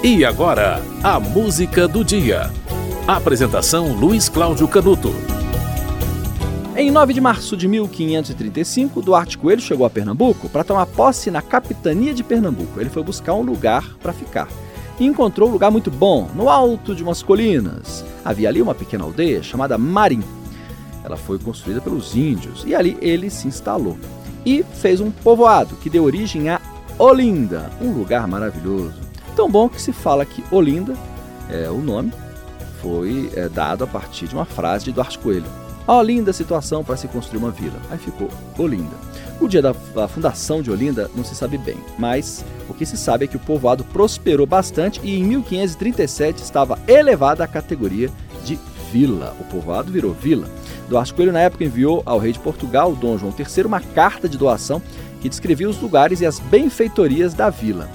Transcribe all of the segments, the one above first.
E agora, a música do dia. Apresentação Luiz Cláudio Canuto. Em 9 de março de 1535, Duarte Coelho chegou a Pernambuco para tomar posse na capitania de Pernambuco. Ele foi buscar um lugar para ficar e encontrou um lugar muito bom, no alto de umas colinas. Havia ali uma pequena aldeia chamada Marim. Ela foi construída pelos índios e ali ele se instalou e fez um povoado que deu origem a Olinda, um lugar maravilhoso. Tão bom que se fala que Olinda, é, o nome, foi é, dado a partir de uma frase de Duarte Coelho. Ó, oh, linda situação para se construir uma vila. Aí ficou Olinda. O dia da, da, fundação de Olinda não se sabe bem, mas o que se sabe é que o povoado prosperou bastante e em 1537 estava elevada à categoria de vila. O povoado virou vila. Duarte Coelho, na época, enviou ao rei de Portugal, Dom João III, uma carta de doação que descrevia os lugares e as benfeitorias da vila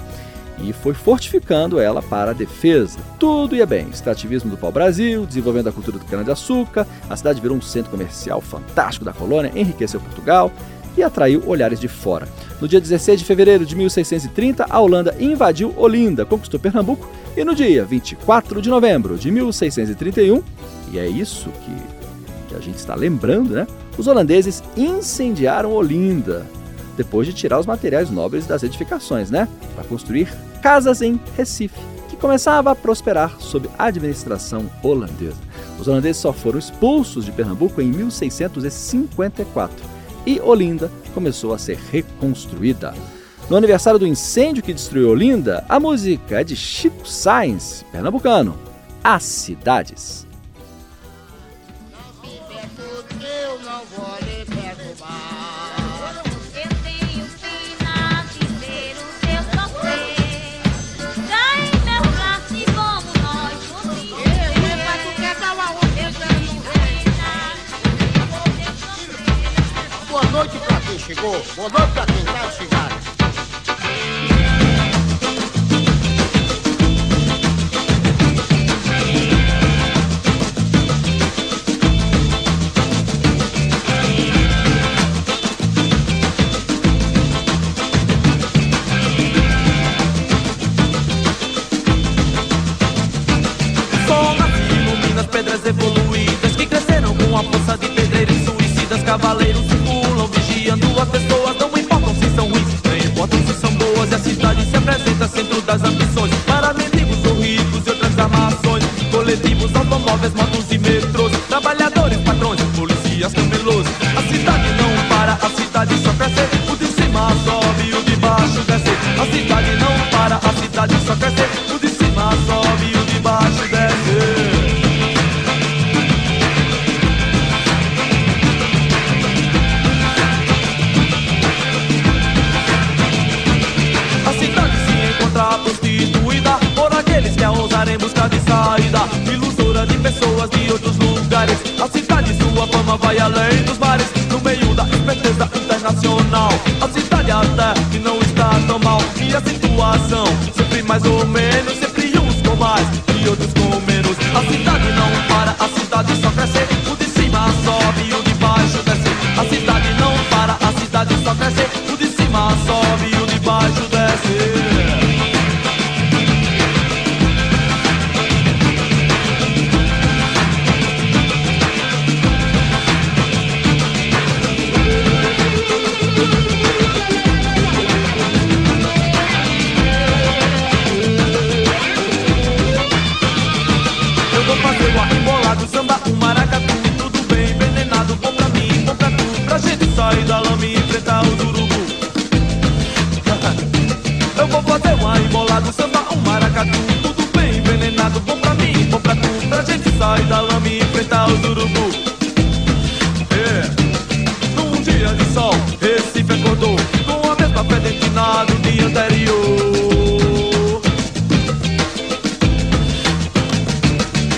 e foi fortificando ela para a defesa. Tudo ia bem: extrativismo do pau-brasil, desenvolvendo a cultura do cana-de-açúcar, a cidade virou um centro comercial fantástico da colônia, enriqueceu Portugal e atraiu olhares de fora. No dia 16 de fevereiro de 1630, a Holanda invadiu Olinda, conquistou Pernambuco, e no dia 24 de novembro de 1631, e é isso que, que a gente está lembrando, né? Os holandeses incendiaram Olinda, depois de tirar os materiais nobres das edificações, né? Para construir casas em Recife, que começava a prosperar sob a administração holandesa. Os holandeses só foram expulsos de Pernambuco em 1654 e Olinda começou a ser reconstruída. No aniversário do incêndio que destruiu Olinda, a música é de Chico Sainz, pernambucano, As Cidades. Noite pra tá chegando. pedras evoluídas que cresceram com a força de pedreiros suicidas, cavaleiros as pessoas não importam centro das ambições. Para mendigos ou ricos e outras armações. Coletivos, automóveis, motos e metrôs. Em busca de saída. Ilusora de pessoas de outros lugares. A cidade, sua fama vai além dos bares. No meio da esperteza internacional A cidade até que não está tão mal. E a situação sempre mais ou menos Sempre uns com mais e outros com menos. A cidade não para, a cidade só cresce. O de cima sobe e o de baixo desce. A cidade não para, a cidade só cresce. O de cima sobe e o de baixo desce embolado, samba, um maracatu Tudo bem envenenado, bom pra mim, bom pra tu. Pra gente sair da lama e enfrentar os urubu. É, num dia de sol, Recife acordou Com a mesma fé do dia anterior.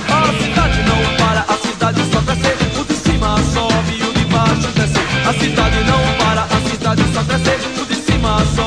A cidade não para, a cidade só cresce O de cima sobe, o de baixo desce. A cidade não para, a cidade só cresce O de cima sobe,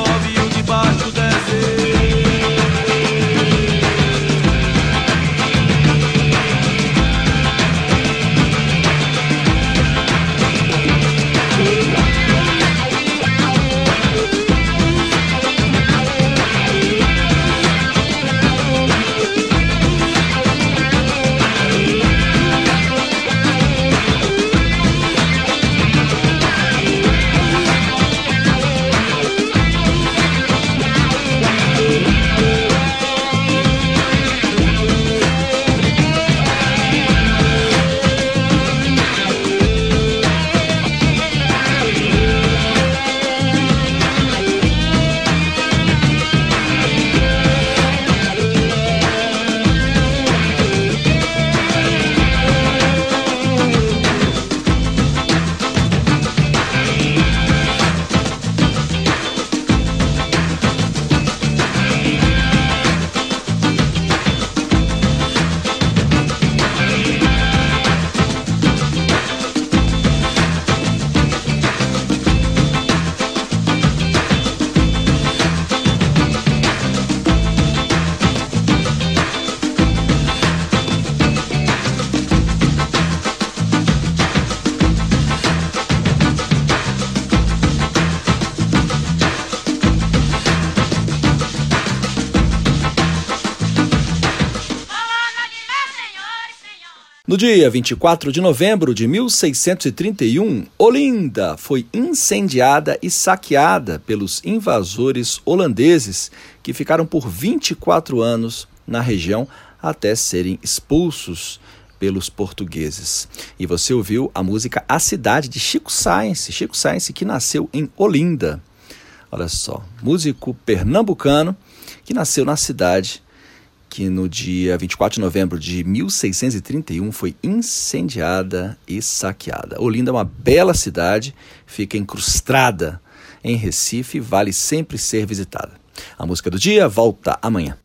No dia 24 de novembro de 1631, Olinda foi incendiada e saqueada pelos invasores holandeses que ficaram por 24 anos na região até serem expulsos pelos portugueses. E você ouviu a música A Cidade de Chico Sainz, Chico Sainz que nasceu em Olinda. Olha só, músico pernambucano que nasceu na cidade que no dia 24 de novembro de 1631 foi incendiada e saqueada. Olinda é uma bela cidade, fica incrustada em Recife e vale sempre ser visitada. A música do dia volta amanhã.